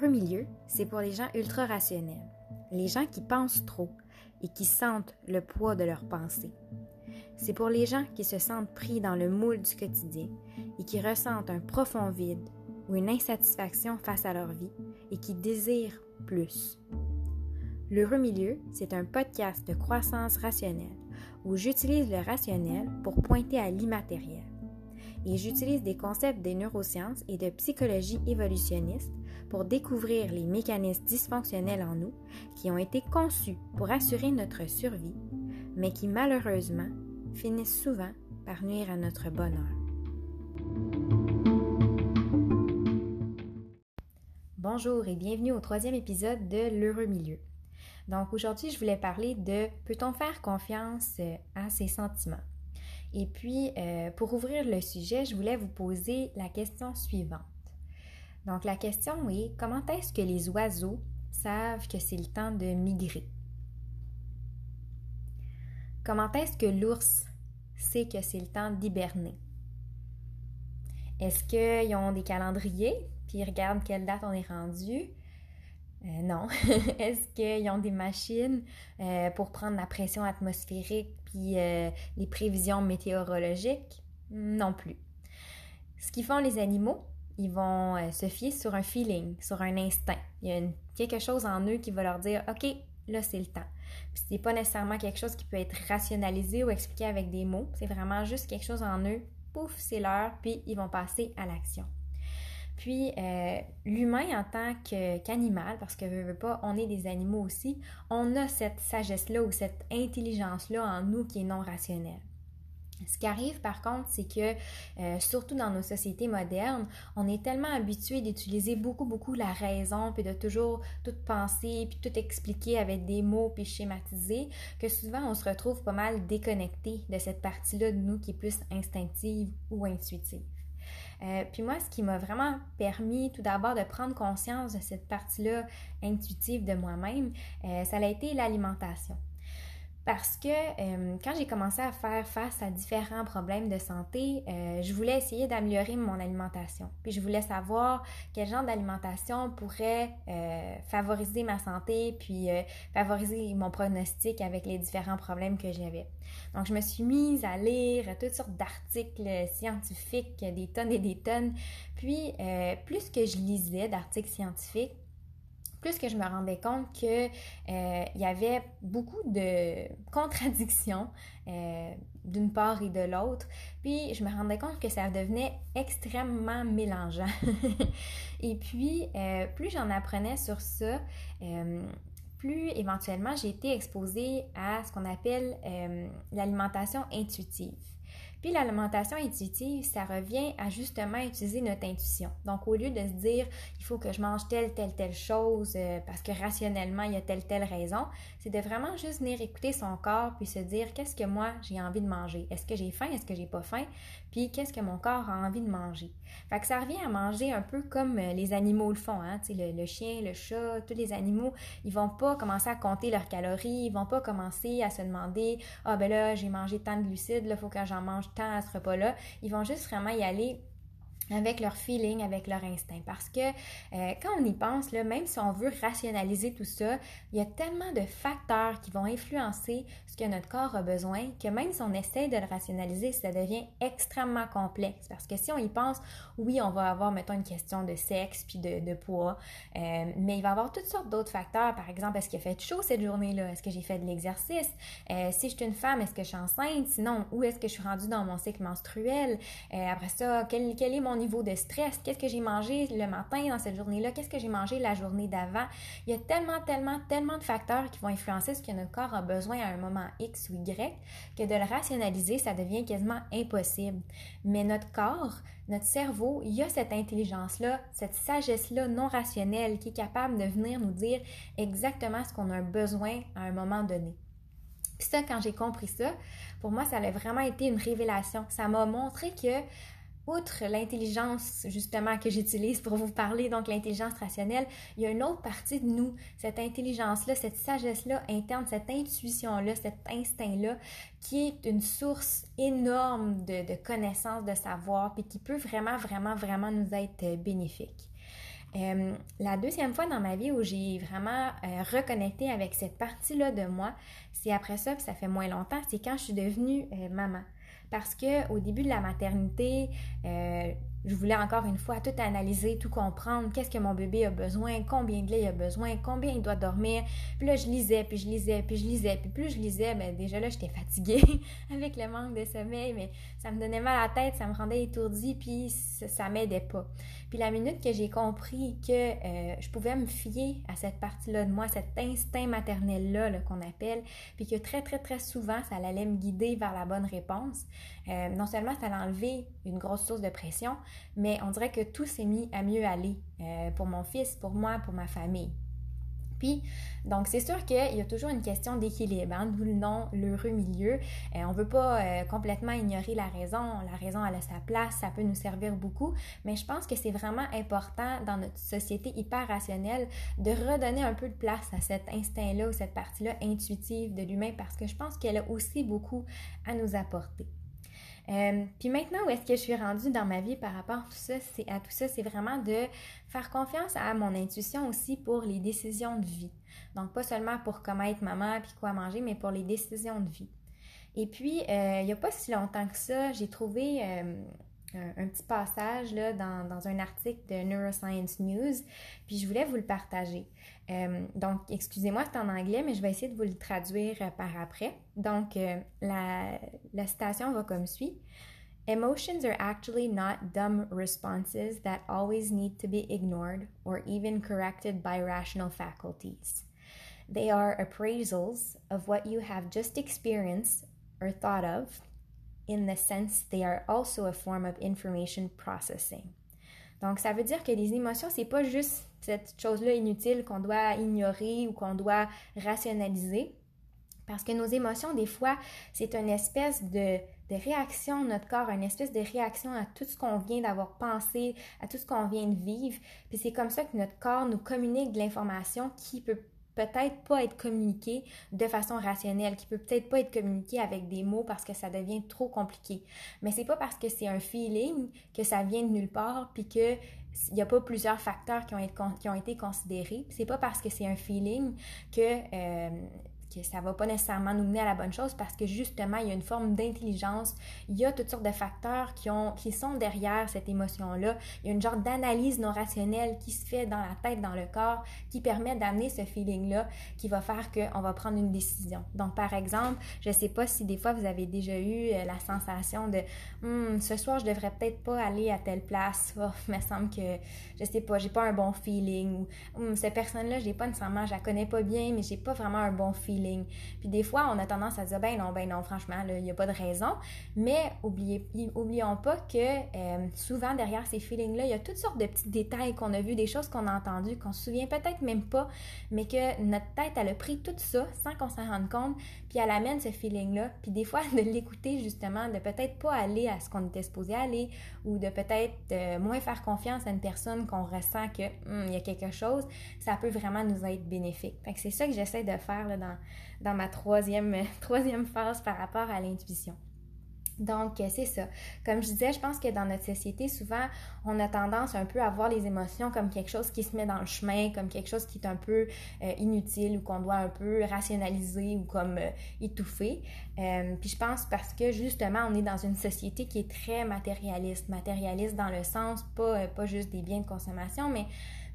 L'heureux milieu, c'est pour les gens ultra rationnels, les gens qui pensent trop et qui sentent le poids de leurs pensées. C'est pour les gens qui se sentent pris dans le moule du quotidien et qui ressentent un profond vide ou une insatisfaction face à leur vie et qui désirent plus. L'heureux milieu, c'est un podcast de croissance rationnelle où j'utilise le rationnel pour pointer à l'immatériel. Et j'utilise des concepts des neurosciences et de psychologie évolutionniste pour découvrir les mécanismes dysfonctionnels en nous qui ont été conçus pour assurer notre survie, mais qui malheureusement finissent souvent par nuire à notre bonheur. Bonjour et bienvenue au troisième épisode de L'heureux milieu. Donc aujourd'hui, je voulais parler de peut-on faire confiance euh, à ses sentiments? Et puis, euh, pour ouvrir le sujet, je voulais vous poser la question suivante. Donc la question est, comment est-ce que les oiseaux savent que c'est le temps de migrer? Comment est-ce que l'ours sait que c'est le temps d'hiberner? Est-ce qu'ils ont des calendriers, puis ils regardent quelle date on est rendu? Euh, non. Est-ce qu'ils ont des machines euh, pour prendre la pression atmosphérique puis euh, les prévisions météorologiques? Non plus. Ce qu'ils font les animaux, ils vont se fier sur un feeling, sur un instinct. Il y a quelque chose en eux qui va leur dire OK, là c'est le temps. Puis c'est pas nécessairement quelque chose qui peut être rationalisé ou expliqué avec des mots, c'est vraiment juste quelque chose en eux. Pouf, c'est l'heure, puis ils vont passer à l'action. Puis euh, l'humain en tant qu'animal, parce que veut pas, on est des animaux aussi, on a cette sagesse-là ou cette intelligence-là en nous qui est non rationnelle. Ce qui arrive par contre, c'est que euh, surtout dans nos sociétés modernes, on est tellement habitué d'utiliser beaucoup, beaucoup la raison, puis de toujours tout penser, puis tout expliquer avec des mots, puis schématiser, que souvent on se retrouve pas mal déconnecté de cette partie-là de nous qui est plus instinctive ou intuitive. Euh, puis moi, ce qui m'a vraiment permis tout d'abord de prendre conscience de cette partie-là intuitive de moi-même, euh, ça a été l'alimentation. Parce que euh, quand j'ai commencé à faire face à différents problèmes de santé, euh, je voulais essayer d'améliorer mon alimentation. Puis je voulais savoir quel genre d'alimentation pourrait euh, favoriser ma santé, puis favoriser mon pronostic avec les différents problèmes que j'avais. Donc je me suis mise à lire toutes sortes d'articles scientifiques, des tonnes et des tonnes. Puis plus que je lisais d'articles scientifiques, plus que je me rendais compte qu'il euh, y avait beaucoup de contradictions euh, d'une part et de l'autre. Puis je me rendais compte que ça devenait extrêmement mélangeant. et puis, euh, plus j'en apprenais sur ça, plus éventuellement j'ai été exposée à ce qu'on appelle l'alimentation intuitive. Puis l'alimentation intuitive, ça revient à justement utiliser notre intuition. Donc au lieu de se dire il faut que je mange telle, telle, telle chose euh, parce que rationnellement il y a telle, telle raison, c'est de vraiment juste venir écouter son corps puis se dire qu'est-ce que moi j'ai envie de manger? Est-ce que j'ai faim, est-ce que j'ai pas faim, puis qu'est-ce que mon corps a envie de manger? Fait que ça revient à manger un peu comme euh, les animaux le font, hein? le, le chien, le chat, tous les animaux, ils vont pas commencer à compter leurs calories, ils vont pas commencer à se demander ah ben là j'ai mangé tant de glucides, là faut que j'en mange temps à ce repas-là. Ils vont juste vraiment y aller avec leur feeling, avec leur instinct. Parce que euh, quand on y pense, là, même si on veut rationaliser tout ça, il y a tellement de facteurs qui vont influencer ce que notre corps a besoin que même si on essaie de le rationaliser, ça devient extrêmement complexe. Parce que si on y pense, oui, on va avoir, mettons, une question de sexe puis de, poids, euh, mais il va y avoir toutes sortes d'autres facteurs. Par exemple, est-ce qu'il a fait chaud cette journée-là? Est-ce que j'ai fait de l'exercice? Euh, si je suis une femme, est-ce que je suis enceinte? Sinon, où est-ce que je suis rendue dans mon cycle menstruel? après ça, quel, quel est mon niveau de stress, qu'est-ce que j'ai mangé le matin dans cette journée-là, qu'est-ce que j'ai mangé la journée d'avant? Il y a tellement, tellement, tellement de facteurs qui vont influencer ce que notre corps a besoin à un moment X ou Y que de le rationaliser, ça devient quasiment impossible. Mais notre corps, notre cerveau, il y a cette intelligence-là, cette sagesse-là non rationnelle qui est capable de venir nous dire exactement ce qu'on a besoin à un moment donné. Puis ça, quand j'ai compris ça, pour moi, ça a vraiment été une révélation. Ça m'a montré que outre l'intelligence justement que j'utilise pour vous parler, donc l'intelligence rationnelle, il y a une autre partie de nous, cette intelligence-là, cette sagesse-là interne, cette intuition-là, cet instinct-là, qui est une source énorme de, connaissances, de savoir, puis qui peut vraiment, vraiment, vraiment nous être bénéfique. Euh, la deuxième fois dans ma vie où j'ai vraiment euh, reconnecté avec cette partie-là de moi, c'est après ça, puis ça fait moins longtemps, c'est quand je suis devenue euh, maman. Parce que au début de la maternité, je voulais encore une fois tout analyser, tout comprendre, qu'est-ce que mon bébé a besoin, combien de lait il a besoin, combien il doit dormir? Puis là, je lisais, puis je lisais, puis je lisais, puis plus je lisais, ben déjà là, j'étais fatiguée avec le manque de sommeil, mais ça me donnait mal à la tête, ça me rendait étourdie, puis ça, ça m'aidait pas. Puis la minute que j'ai compris que euh, je pouvais me fier à cette partie-là de moi, cet instinct maternel-là qu'on appelle, puis que très, très, très souvent, ça allait me guider vers la bonne réponse, euh, non seulement ça allait enlever une grosse source de pression, mais on dirait que tout s'est mis à mieux aller euh, pour mon fils, pour moi, pour ma famille. Puis, donc, c'est sûr qu'il y a toujours une question d'équilibre, hein, d'où le nom l'heureux milieu. Euh, on ne veut pas euh, complètement ignorer la raison. La raison, elle a sa place, ça peut nous servir beaucoup, mais je pense que c'est vraiment important dans notre société hyper rationnelle de redonner un peu de place à cet instinct-là ou cette partie-là intuitive de l'humain parce que je pense qu'elle a aussi beaucoup à nous apporter. Euh, puis maintenant, où est-ce que je suis rendue dans ma vie par rapport à tout ça, c'est, vraiment de faire confiance à mon intuition aussi pour les décisions de vie. Donc, pas seulement pour comment être maman puis quoi manger, mais pour les décisions de vie. Et puis, euh, il n'y a pas si longtemps que ça, j'ai trouvé un, petit passage là, dans, dans, un article de Neuroscience News, puis je voulais vous le partager. Euh, donc, excusez-moi, c'est en anglais, mais je vais essayer de vous le traduire euh, par après. Donc, euh, la, la citation va comme suit. Emotions are actually not dumb responses that always need to be ignored or even corrected by rational faculties. They are appraisals of what you have just experienced or thought of, in the sense they are also a form of information processing. Donc, ça veut dire que les émotions, c'est pas juste cette chose-là inutile qu'on doit ignorer ou qu'on doit rationaliser. Parce que nos émotions, des fois, c'est une espèce de, de, réaction notre corps, une espèce de réaction à tout ce qu'on vient d'avoir pensé, à tout ce qu'on vient de vivre. Puis c'est comme ça que notre corps nous communique de l'information qui peut peut-être pas être communiqué de façon rationnelle, qui peut peut-être pas être communiqué avec des mots parce que ça devient trop compliqué. Mais c'est pas parce que c'est un feeling que ça vient de nulle part puis que il n'y a pas plusieurs facteurs qui ont, été, qui ont été considérés. C'est pas parce que c'est un feeling que euh, que ça va pas nécessairement nous mener à la bonne chose parce que justement, il y a une forme d'intelligence, il y a toutes sortes de facteurs qui, ont, qui sont derrière cette émotion-là. Il y a une genre d'analyse non rationnelle qui se fait dans la tête, dans le corps, qui permet d'amener ce feeling-là, qui va faire qu'on va prendre une décision. Donc, par exemple, je sais pas si des fois vous avez déjà eu euh, la sensation de hum, ce soir, je devrais peut-être pas aller à telle place. Oh, me semble que, je sais pas, j'ai pas un bon feeling. Ou hum, cette personne-là, j'ai pas nécessairement, je la connais pas bien, mais j'ai pas vraiment un bon feeling puis des fois, on a tendance à dire, ben non, ben non, franchement, il n'y a pas de raison. Mais oubliez, oublions pas que euh, souvent, derrière ces feelings-là, il y a toutes sortes de petits détails qu'on a vus, des choses qu'on a entendues, qu'on se souvient peut-être même pas, mais que notre tête, elle a pris tout ça sans qu'on s'en rende compte, puis elle amène ce feeling-là. Puis des fois, de l'écouter justement, de peut-être pas aller à ce qu'on était supposé aller, ou de peut-être euh, moins faire confiance à une personne qu'on ressent que hum, il y a quelque chose, ça peut vraiment nous être bénéfique. C'est ça que j'essaie de faire là, dans, dans ma troisième, troisième phase par rapport à l'intuition. Donc, euh, c'est ça. Comme je disais, je pense que dans notre société, souvent, on a tendance un peu à voir les émotions comme quelque chose qui se met dans le chemin, comme quelque chose qui est un peu euh, inutile ou qu'on doit un peu rationaliser ou comme euh, étouffer. puis je pense parce que justement, on est dans une société qui est très matérialiste. Matérialiste dans le sens, pas, pas juste des biens de consommation, mais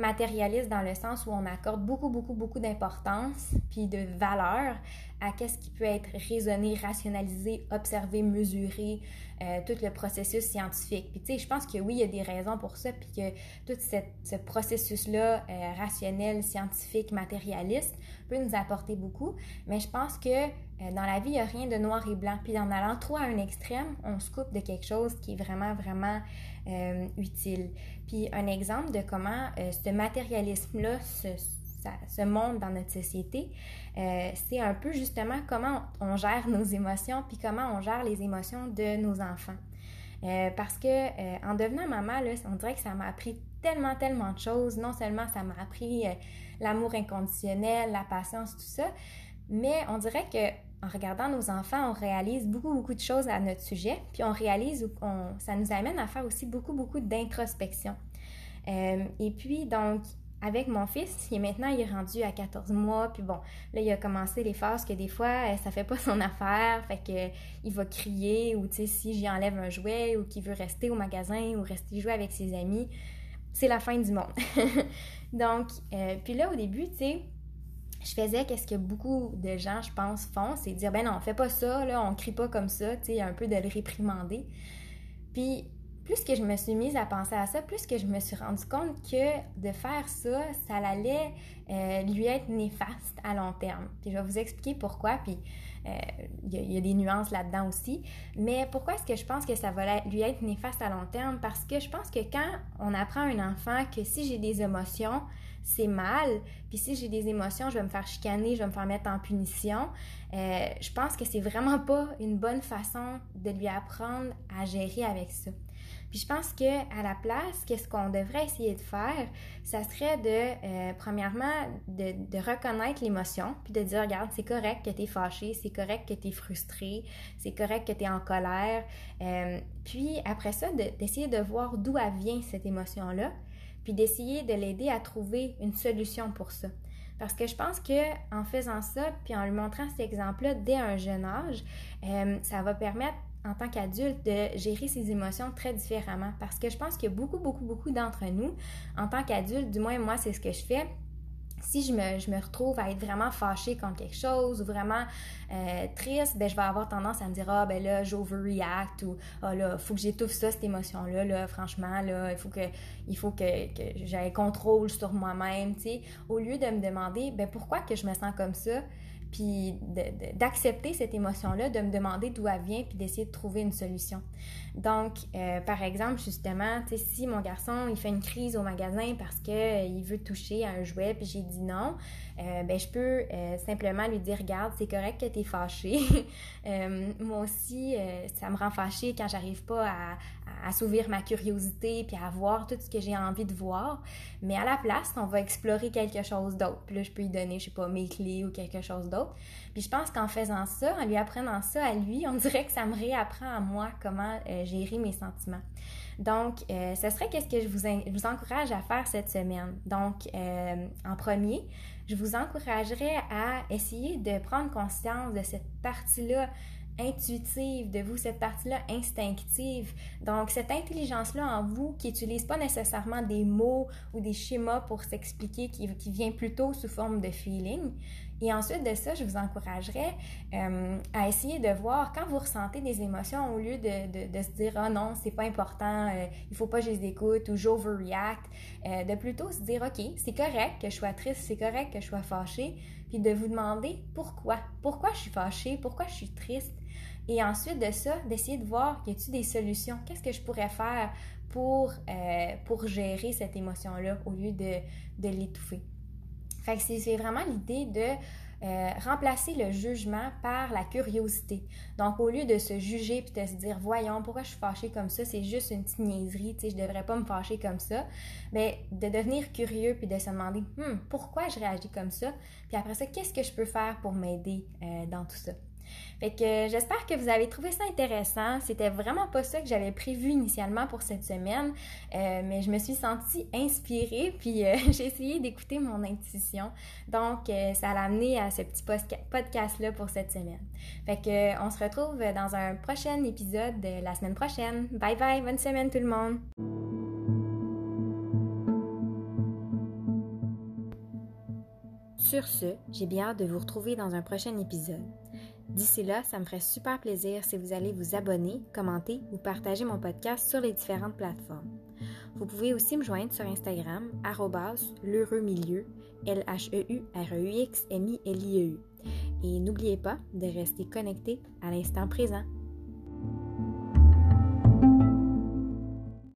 matérialiste dans le sens où on accorde beaucoup, beaucoup, beaucoup d'importance puis de valeur à qu'est-ce qui peut être raisonné, rationalisé, observé, mesuré, euh, tout le processus scientifique. Puis tu sais, je pense que oui, il y a des raisons pour ça, puis que tout ce processus-là euh, rationnel, scientifique, matérialiste peut nous apporter beaucoup. Mais je pense que euh, dans la vie, il n'y a rien de noir et blanc. Puis en allant trop à un extrême, on se coupe de quelque chose qui est vraiment, vraiment utile. Puis un exemple de comment ce matérialisme-là se se montre dans notre société, euh, c'est un peu justement comment on gère nos émotions, puis comment on gère les émotions de nos enfants. Euh, parce que euh, en devenant maman, là, on dirait que ça m'a appris tellement, tellement de choses. Non seulement ça m'a appris l'amour inconditionnel, la patience, tout ça, mais on dirait que en regardant nos enfants, on réalise beaucoup, beaucoup de choses à notre sujet, puis on réalise, ça nous amène à faire aussi beaucoup, beaucoup d'introspection. et puis, donc, avec mon fils, qui est maintenant, il est rendu à 14 mois, puis bon, là, il a commencé les phases que des fois, ça fait pas son affaire, fait que il va crier, ou tu sais, si j'y enlève un jouet, ou qu'il veut rester au magasin, ou rester jouer avec ses amis, c'est la fin du monde. Donc, puis là, au début, tu sais, je faisais qu'est-ce que beaucoup de gens, je pense, font, c'est dire, ben non, fais pas ça, là, on crie pas comme ça, tu sais, un peu de le réprimander. Puis, plus que je me suis mise à penser à ça, plus que je me suis rendu compte que de faire ça, ça allait euh, lui être néfaste à long terme. Puis je vais vous expliquer pourquoi, puis euh, il y, a des nuances là-dedans aussi. Mais pourquoi est-ce que je pense que ça va lui être néfaste à long terme? Parce que je pense que quand on apprend à un enfant que si j'ai des émotions, c'est mal. Puis si j'ai des émotions, je vais me faire chicaner, je vais me faire mettre en punition. Euh, je pense que c'est vraiment pas une bonne façon de lui apprendre à gérer avec ça. Puis je pense que à la place, qu'est-ce qu'on devrait essayer de faire, ça serait de, euh, premièrement, de, reconnaître l'émotion, puis de dire, regarde, c'est correct que tu es fâché, c'est correct que tu es frustré, c'est correct que tu es en colère. Euh, puis après ça, d'essayer de, de voir d'où vient cette émotion-là, puis d'essayer de l'aider à trouver une solution pour ça. Parce que je pense que en faisant ça, puis en lui montrant cet exemple-là dès un jeune âge, euh, ça va permettre en tant qu'adulte de gérer ses émotions très différemment. Parce que je pense que beaucoup, beaucoup, beaucoup d'entre nous, en tant qu'adulte, du moins moi, c'est ce que je fais, si je me, je me, retrouve à être vraiment fâchée contre quelque chose ou vraiment euh, triste, ben, je vais avoir tendance à me dire Ah, ben là, j'overreact ou Ah, là, faut que j'étouffe ça, cette émotion-là, là, franchement, là, il faut que, il faut que, que j'aie contrôle sur moi-même, tu sais. Au lieu de me demander, ben, pourquoi que je me sens comme ça, puis d'accepter cette émotion-là, de me demander d'où elle vient, puis d'essayer de trouver une solution. Donc, euh, par exemple, justement, si mon garçon, il fait une crise au magasin parce qu'il euh, veut toucher à un jouet, puis j'ai dit non, euh, ben, je peux simplement lui dire, regarde, c'est correct que tu es fâché. moi aussi, ça me rend fâché quand j'arrive pas à, à s'ouvrir ma curiosité puis à voir tout ce que j'ai envie de voir. Mais à la place, on va explorer quelque chose d'autre. Puis là, je peux lui donner, je sais pas, mes clés ou quelque chose d'autre. Puis je pense qu'en faisant ça, en lui apprenant ça à lui, on dirait que ça me réapprend à moi comment euh, gérer mes sentiments. Donc, euh, ce serait qu'est-ce que je vous, encourage à faire cette semaine. Donc, euh, en premier, je vous encouragerais à essayer de prendre conscience de cette partie-là intuitive de vous, cette partie-là instinctive. Donc, cette intelligence-là en vous qui n'utilise pas nécessairement des mots ou des schémas pour s'expliquer, qui, qui, vient plutôt sous forme de feeling. Et ensuite de ça, je vous encouragerais euh, à essayer de voir quand vous ressentez des émotions, au lieu de, de, se dire oh non, c'est pas important, euh, il faut pas que je les écoute ou j'overreact, euh, de plutôt se dire Ok, c'est correct que je sois triste, c'est correct que je sois fâchée, puis de vous demander pourquoi. Pourquoi je suis fâchée, pourquoi je suis triste? Et ensuite de ça, d'essayer de voir y a-t-il des solutions, qu'est-ce que je pourrais faire pour, pour gérer cette émotion-là au lieu de, de l'étouffer? Fait que c'est vraiment l'idée de euh, remplacer le jugement par la curiosité. Donc, au lieu de se juger puis de se dire, voyons, pourquoi je suis fâchée comme ça, c'est juste une petite niaiserie, tu sais, je devrais pas me fâcher comme ça, mais ben, de devenir curieux puis de se demander, hmm, pourquoi je réagis comme ça, puis après ça, qu'est-ce que je peux faire pour m'aider euh, dans tout ça? Fait que euh, j'espère que vous avez trouvé ça intéressant. C'était vraiment pas ça que j'avais prévu initialement pour cette semaine, euh, mais je me suis sentie inspirée, puis euh, j'ai essayé d'écouter mon intuition. Donc, ça l'a amené à ce petit podcast-là pour cette semaine. Fait que on se retrouve dans un prochain épisode de la semaine prochaine. Bye bye, bonne semaine tout le monde! Sur ce, j'ai bien hâte de vous retrouver dans un prochain épisode. D'ici là, ça me ferait super plaisir si vous allez vous abonner, commenter ou partager mon podcast sur les différentes plateformes. Vous pouvez aussi me joindre sur Instagram, l'heureux milieu, L-H-E-U-R-E-U-X-M-I-L-I-E-U. Et n'oubliez pas de rester connecté à l'instant présent.